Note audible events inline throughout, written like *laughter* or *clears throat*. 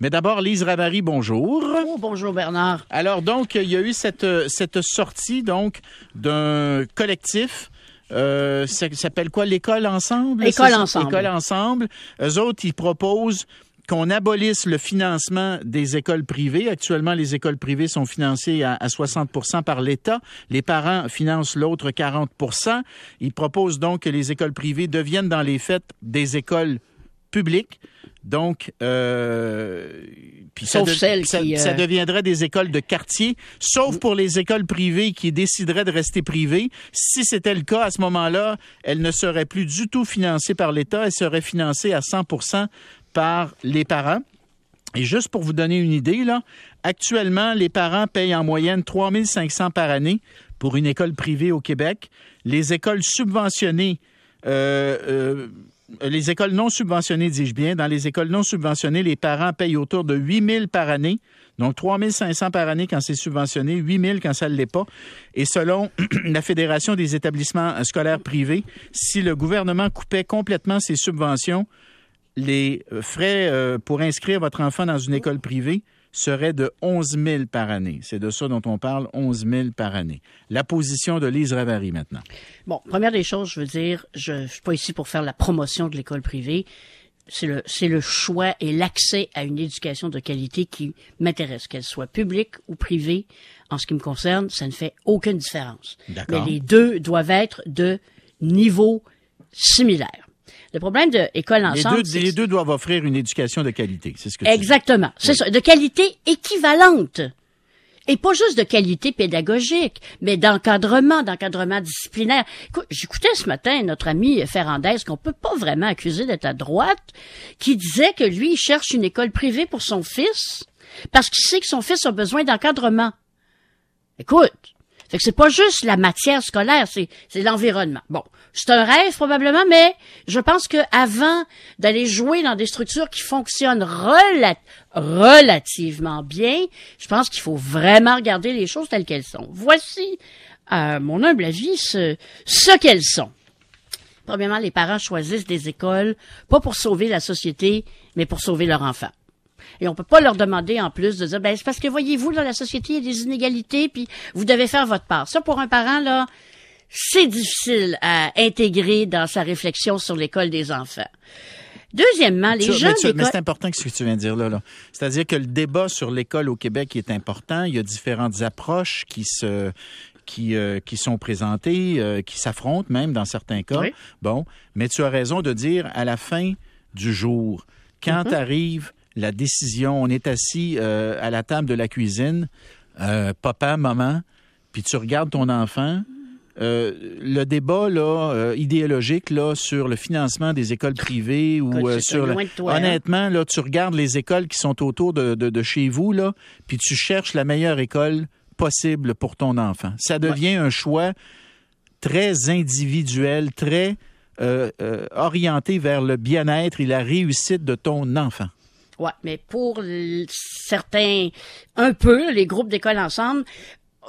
Mais d'abord, Lise Ravary, bonjour. Oh, bonjour Bernard. Alors donc, il y a eu cette, cette sortie donc d'un collectif. Euh, ça s'appelle quoi? L'école ensemble? École ensemble. École ensemble. Eux autres, ils proposent qu'on abolisse le financement des écoles privées. Actuellement, les écoles privées sont financées à, à 60% par l'État. Les parents financent l'autre 40% Ils proposent donc que les écoles privées deviennent dans les faits des écoles publiques. Donc, euh, puis ça, de- ça- qui, euh, ça deviendrait des écoles de quartier, sauf pour les écoles privées qui décideraient de rester privées. Si c'était le cas, à ce moment-là, elles ne seraient plus du tout financées par l'État, elles seraient financées à 100% par les parents. Et juste pour vous donner une idée, là, actuellement, les parents payent en moyenne 3 500 par année pour une école privée au Québec. Les écoles subventionnées, euh, les écoles non subventionnées, dis-je bien, dans les écoles non subventionnées, les parents payent autour de 8 000 par année. Donc, 3 500 par année quand c'est subventionné, 8 000 quand ça ne l'est pas. Et selon *clears throat* la Fédération des établissements scolaires privés, si le gouvernement coupait complètement ses subventions, les frais euh, pour inscrire votre enfant dans une école privée seraient de 11 000 par année. C'est de ça dont on parle, 11 000 par année. La position de Lise Ravary maintenant. Bon, première des choses, je veux dire, je ne suis pas ici pour faire la promotion de l'école privée. C'est le, c'est le choix et l'accès à une éducation de qualité qui m'intéresse, qu'elle soit publique ou privée. En ce qui me concerne, ça ne fait aucune différence. Mais les deux doivent être de niveau similaire. Le problème de école Les ensemble, deux, les deux doivent offrir une éducation de qualité. C'est ce que. Exactement. C'est ça. De qualité équivalente. Et pas juste de qualité pédagogique, mais d'encadrement, d'encadrement disciplinaire. Écoute, j'écoutais ce matin notre ami Ferrandez, qu'on peut pas vraiment accuser d'être à droite, qui disait que lui, il cherche une école privée pour son fils, parce qu'il sait que son fils a besoin d'encadrement. Écoute, fait que c'est pas juste la matière scolaire, c'est l'environnement. Bon, c'est un rêve probablement, mais je pense que avant d'aller jouer dans des structures qui fonctionnent rela- relativement bien, je pense qu'il faut vraiment regarder les choses telles qu'elles sont. Voici, à mon humble avis, ce, ce qu'elles sont. Premièrement, les parents choisissent des écoles pas pour sauver la société, mais pour sauver leur enfant. Et on peut pas leur demander en plus de dire, ben c'est parce que voyez-vous dans la société il y a des inégalités, puis vous devez faire votre part. Ça pour un parent là, c'est difficile à intégrer dans sa réflexion sur l'école des enfants. Deuxièmement, les Tu- gens mais, c'est important ce que tu viens de dire là. là. C'est-à-dire que le débat sur l'école au Québec est important. Il y a différentes approches qui se qui, euh, qui sont présentées, euh, qui s'affrontent même dans certains cas. Oui. Bon, mais tu as raison de dire à la fin du jour, quand Mm-hmm. arrive la décision, on est assis euh, à la table de la cuisine, euh, papa, maman, puis tu regardes ton enfant. euh, le débat là idéologique là sur le financement des écoles privées ou Écoute, sur hein. honnêtement là tu regardes les écoles qui sont autour de, de, de chez vous là puis tu cherches la meilleure école possible pour ton enfant ça devient un choix très individuel très euh, euh, orienté vers le bien-être et la réussite de ton enfant Ouais, mais pour certains, un peu, les groupes d'école ensemble,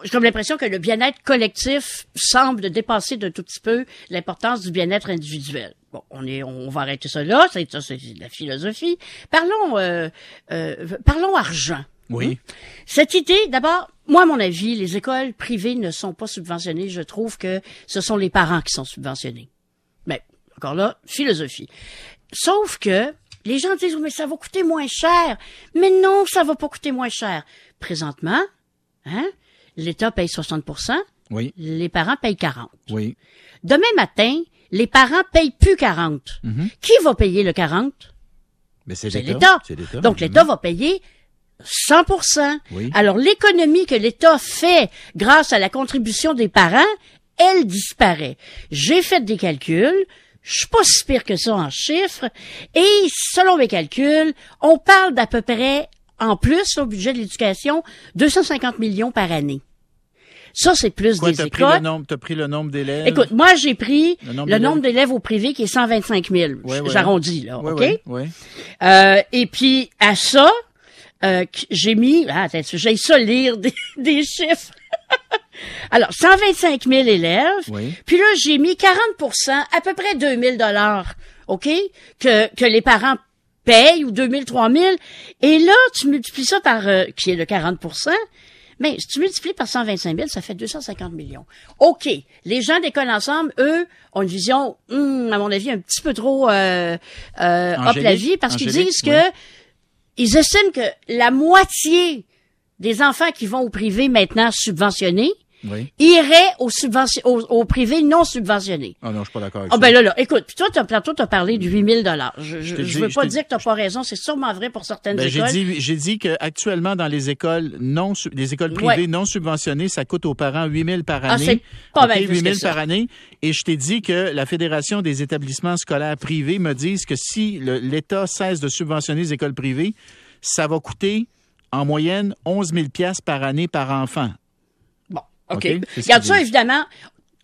j'ai comme l'impression que le bien-être collectif semble dépasser de tout petit peu l'importance du bien-être individuel. Bon, on est, on va arrêter ça là, c'est ça, c'est de la philosophie. Parlons, euh, euh, parlons argent. oui Cette idée, d'abord, moi, à mon avis, les écoles privées ne sont pas subventionnées. Je trouve que ce sont les parents qui sont subventionnés. Mais, encore là, philosophie. Sauf que les gens disent, mais ça va coûter moins cher. Mais non, ça va pas coûter moins cher. Présentement, hein, l'État paye 60% oui les parents payent 40 oui Demain matin, les parents payent plus 40 Qui va payer le 40 mais c'est c'est l'État l'État. c'est l'État Donc l'État va payer 100% Oui. Alors l'économie que l'État fait grâce à la contribution des parents, elle disparaît. J'ai fait des calculs, je suis pas si pire que ça en chiffres et selon mes calculs, on parle d'à peu près en plus au budget de l'éducation 250 millions par année. Ça c'est plus Quoi, des t'as pris le écoles. nombre, t'as pris le nombre d'élèves? Écoute, moi j'ai pris Le nombre d'élèves? au privé qui est 125 000. Ouais, ouais. J'arrondis là, ouais, ok? Euh, et puis à ça, euh, j'ai mis, ah, attends, j'ai ça lire des, *laughs* des chiffres. *laughs* Alors, 125 000 élèves. Oui. Puis là, j'ai mis 40% à peu près 2000 dollars, OK, que, que les parents payent ou 2000, 3000. Et là, tu multiplies ça par, euh, qui est le 40% mais si tu multiplies par 125 000, ça fait 250 millions. OK. Les gens d'école ensemble, eux, ont une vision, hum, à mon avis, un petit peu trop euh, euh, hop la vie, parce qu'ils disent que ils estiment que la moitié des enfants qui vont au privé maintenant subventionnés oui. irait aux subventions, au, au, privé non subventionné. Ah non, je suis pas d'accord avec ah, ça. ben là, là, écoute, puis toi, tantôt, t'as parlé du 8000 dollars. Je, je, je, veux pas dire que t'as pas raison, c'est sûrement vrai pour certaines ben, écoles. J'ai dit, j'ai dit qu'actuellement, dans les écoles non, les écoles privées ouais. non subventionnées, ça coûte aux parents 8000 par année. Ah, c'est pas okay, mal 8000 par année. Et je t'ai dit que la Fédération des établissements scolaires privés me disent que si l'État cesse de subventionner les écoles privées, ça va coûter en moyenne 11 000 pièces par année par enfant. OK. okay Regarde ça, évidemment.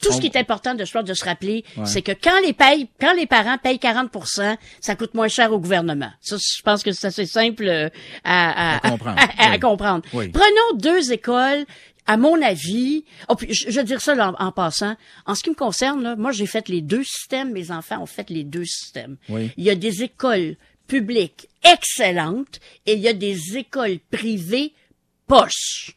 Tout ce qui est important de, de se rappeler, ouais. c'est que quand les payent, quand les parents payent 40% ça coûte moins cher au gouvernement. Ça, je pense que c'est assez simple à, à, à comprendre. *laughs* À, oui. comprendre. Oui. Prenons deux écoles à mon avis, oh, puis je, je veux dire ça là, en, en, passant, en ce qui me concerne, là, moi j'ai fait les deux systèmes, mes enfants ont fait les deux systèmes. Oui. Il y a des écoles publiques excellentes et il y a des écoles privées poches.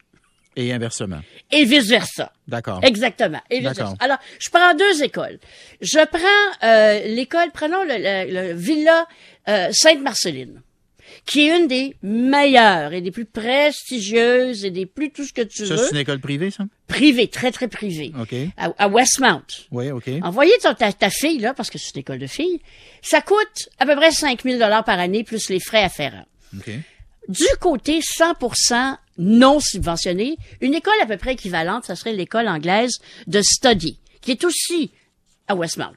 Et inversement. Et vice-versa. D'accord. Exactement. Et vice-versa. Alors, je prends deux écoles. Je prends euh, l'école, prenons le, le, le Villa euh, Sainte-Marceline qui est une des meilleures et des plus prestigieuses et des plus tout ce que tu ça, veux. Ça, c'est une école privée, ça? Privée, très, très privée. OK. À, à Westmount. Oui, OK. Envoyer ta, ta, ta, fille, là, parce que c'est une école de filles, ça coûte à peu près 5 000 par année plus les frais afférents. OK. Du côté 100% non subventionné, une école à peu près équivalente, ça serait l'école anglaise de Study, qui est aussi à Westmount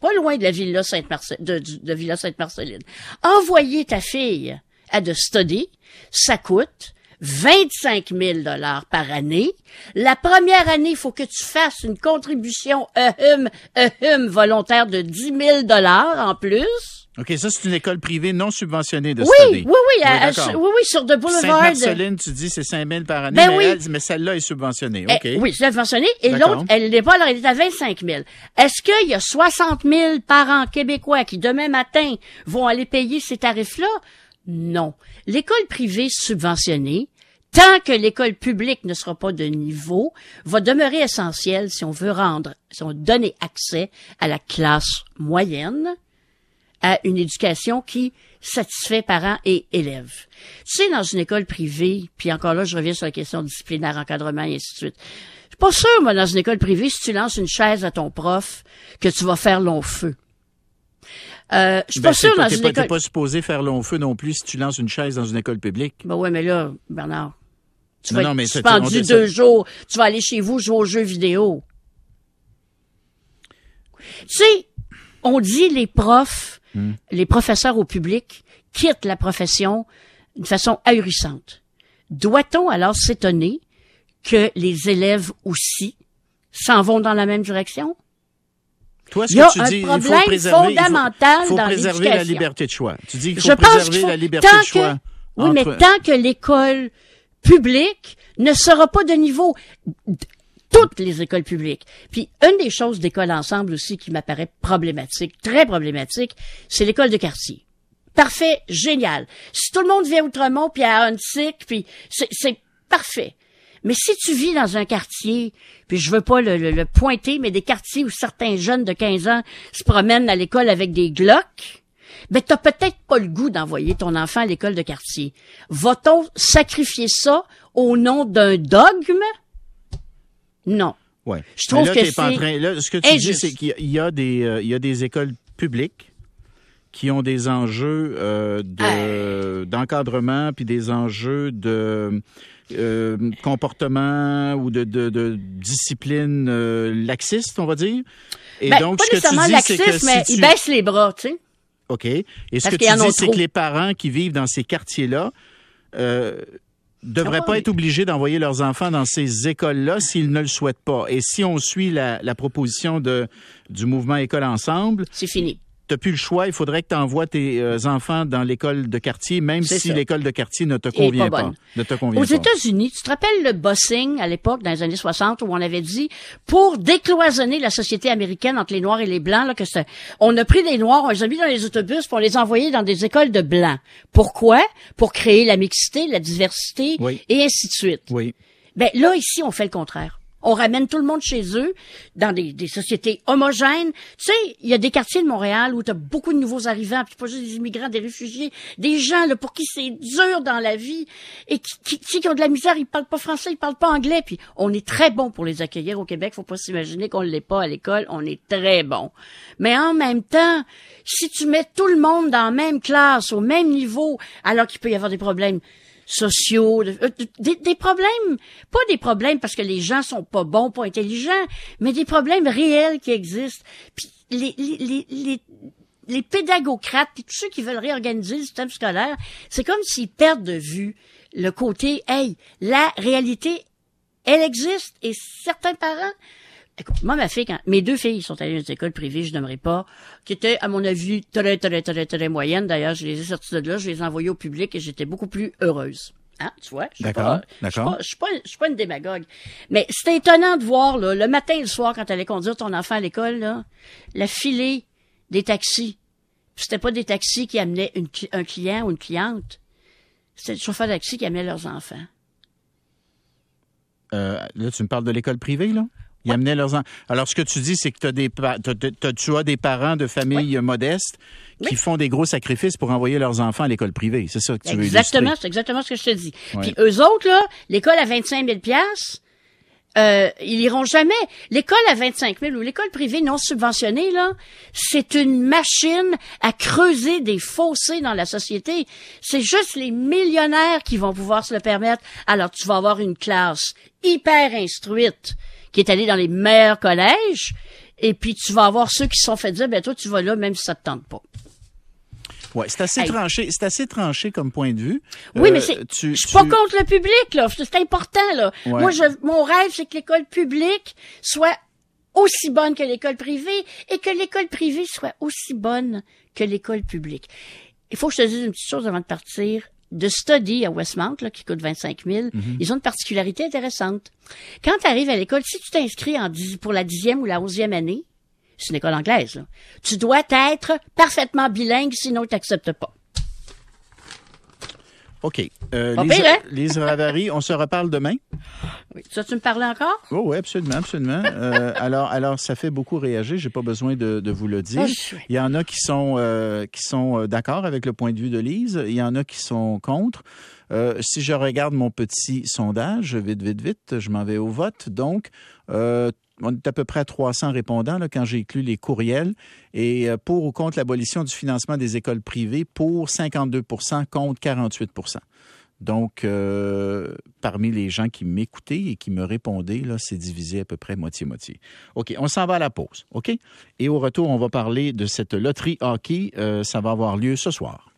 pas loin de la villa Sainte-Marceline, de, de, Villa Sainte-Marceline. Envoyer ta fille à de study, ça coûte 25 000 dollars par année. La première année, il faut que tu fasses une contribution EHUM, EHUM volontaire de 10 000 dollars en plus. OK, ça, c'est une école privée non subventionnée de oui. Oui, oui, à, oui, oui, sur de Boulevard. Sainte-Marceline, tu dis c'est 5 000 par année, ben mais, oui. elle, mais celle-là est subventionnée. OK. Eh, oui, subventionnée. Et l'autre, elle n'est pas, alors elle est à 25 000. Est-ce qu'il y a 60 000 parents québécois qui, demain matin, vont aller payer ces tarifs-là? Non. L'école privée subventionnée, tant que l'école publique ne sera pas de niveau, va demeurer essentielle si on veut rendre, si on veut donner accès à la classe moyenne, à une éducation qui satisfait parents et élèves. Tu sais, dans une école privée, puis encore là, je reviens sur la question disciplinaire, encadrement et ainsi de suite. Je suis pas sûr, moi, dans une école privée, si tu lances une chaise à ton prof, que tu vas faire long feu. Euh, je suis ben, pas sûr pas, dans une pas, école... T'es pas supposé faire long feu non plus si tu lances une chaise dans une école publique. Ben ouais, mais là, Bernard, tu non, vas non, mais suspendu deux jours. Tu vas aller chez vous jouer aux jeux vidéo. Tu sais, on dit les profs, Hmm. les professeurs au public quittent la profession d'une façon ahurissante. Doit-on alors s'étonner que les élèves aussi s'en vont dans la même direction? Toi, ce Il y a que tu un dis, il problème faut préserver, fondamental il faut, faut dans préserver la liberté de choix. Tu dis qu'il faut Je pense préserver faut- la liberté de choix. que- Oui, mais tant que l'école publique ne sera pas de niveau, toutes les écoles publiques. Puis une des choses d'école ensemble aussi qui m'apparaît problématique, très problématique, c'est l'école de quartier. Parfait, génial. Si tout le monde vient à Outremont puis à Huntsic, puis c'est- parfait. Mais si tu vis dans un quartier, puis je veux pas le, le- le pointer, mais des quartiers où certains jeunes de 15 ans se promènent à l'école avec des glocks, ben t'as peut-être pas le goût d'envoyer ton enfant à l'école de quartier. Va-t-on sacrifier ça au nom d'un dogme? Non. Ouais. Je trouve là, que c'est train- là, ce que tu dis, injuste. c'est qu'il y a- des, euh, il y a des écoles publiques qui ont des enjeux euh, de d'encadrement puis des enjeux de euh, comportement ou de, de, de discipline euh, laxiste, on va dire. Et Ben, donc, pas ce que tu nécessairement dis, c'est que laxiste, mais si ils tu... baissent les bras, tu sais. OK. Et ce Parce que qu'ils tu dis, c'est que les parents qui vivent dans ces quartiers-là euh, devraient Ah pas être obligés d'envoyer leurs enfants dans ces écoles-là s'ils ne le souhaitent pas. Et si on suit la, la proposition de, du mouvement École Ensemble, C'est fini. N'as plus le choix. Il faudrait que tu envoies tes euh, enfants dans l'école de quartier, même si l'école de quartier ne te convient pas. Ne te convient Aux. États-Unis, tu te rappelles le busing à l'époque, dans les années 60, où on avait dit, pour décloisonner la société américaine entre les Noirs et les Blancs, là, que on a pris les Noirs, on les a mis dans les autobus, pour les envoyer dans des écoles de Blancs. Pourquoi? Pour créer la mixité, la diversité, Oui. et ainsi de suite. Oui. Ben là, ici, on fait le contraire. On ramène tout le monde chez eux, dans des, des sociétés homogènes. Tu sais, il y a des quartiers de Montréal où tu as beaucoup de nouveaux arrivants, puis pas juste des immigrants, des réfugiés, des gens pour qui c'est dur dans la vie et qui, qui, qui- qui ont de la misère, ils parlent pas français, ils parlent pas anglais, puis on est très bon pour les accueillir au Québec. Faut pas s'imaginer qu'on l'est pas à l'école, on est très bon. Mais en même temps, si tu mets tout le monde dans la même classe, au même niveau, alors qu'il peut y avoir des problèmes sociaux, euh, des, des problèmes, pas des problèmes parce que les gens sont pas bons, pas intelligents, mais des problèmes réels qui existent. Puis les, les, les, les, les pédagocrates, puis tous ceux qui veulent réorganiser le système scolaire, c'est comme s'ils perdent de vue le côté, hey, la réalité, elle existe et certains parents Écoute, moi, ma fille, quand mes deux filles sont allées dans des écoles privées, je n'aimerais pas, qui étaient, à mon avis, très, très, très, très moyennes. D'ailleurs, je les ai sorties de là, je les ai envoyées au public et j'étais beaucoup plus heureuse. Hein, tu vois? Je suis D'accord, pas- Je suis d'accord. pas, je suis pas, je suis pas une démagogue. Mais c'était étonnant de voir, là, le matin et le soir, quand tu allais conduire ton enfant à l'école, là, la filée des taxis. C'était pas des taxis qui amenaient une un client ou une cliente. C'était le chauffeur de taxi qui amenait leurs enfants. Euh, là, tu me parles de l'école privée, là? Ils amenaient leurs enfants. Alors, ce que tu dis, c'est que t'as des t'as- tu as des parents de familles modestes qui Oui. font des gros sacrifices pour envoyer leurs enfants à l'école privée. C'est ça que tu veux Exactement, illustrer. c'est exactement ce que je te dis. Puis eux autres, là, l'école à 25 000 piastres, euh, ils iront jamais. L'école à 25 000 ou l'école privée non subventionnée, là, c'est une machine à creuser des fossés dans la société. C'est juste les millionnaires qui vont pouvoir se le permettre. Alors, tu vas avoir une classe hyper instruite qui est allée dans les meilleurs collèges, et puis tu vas avoir ceux qui se sont fait dire, ben toi, tu vas là même si ça te tente pas. Ouais, c'est assez Hey. tranché, c'est assez tranché comme point de vue. Oui, Euh, mais c'est, tu- je suis tu- pas contre le public, là. C'est important, là. Ouais. Moi, je, mon rêve, c'est que l'école publique soit aussi bonne que l'école privée et que l'école privée soit aussi bonne que l'école publique. Il faut que je te dise une petite chose avant de partir. De Study à Westmount, là, qui coûte 25 000, Mhm. ils ont une particularité intéressante. Quand tu arrives à l'école, si tu t'inscris en dix- pour la dixième ou la onzième année, c'est une école anglaise, là, tu dois être parfaitement bilingue, sinon ils t'acceptent pas. OK. Euh, Pas Lise, pire, hein? *laughs* Lise Ravary, on se reparle demain? Oui. Ça, tu me parlais encore? Oh, oui, absolument, absolument. *laughs* Euh, alors, alors, ça fait beaucoup réagir. J'ai pas besoin de, de vous le dire. Je- Il y en a qui sont euh, qui sont d'accord avec le point de vue de Lise. Il y en a qui sont contre. Si je regarde mon petit sondage, vite, vite, vite, je m'en vais au vote. Donc, on est à peu près à 300 répondants là, quand j'ai inclus les courriels. Et euh, pour ou contre l'abolition du financement des écoles privées, pour 52% contre 48% donc, euh, parmi les gens qui m'écoutaient et qui me répondaient, là, c'est divisé à peu près moitié-moitié. OK, on s'en va à la pause, OK? Et au retour, on va parler de cette loterie hockey. Euh, ça va avoir lieu ce soir.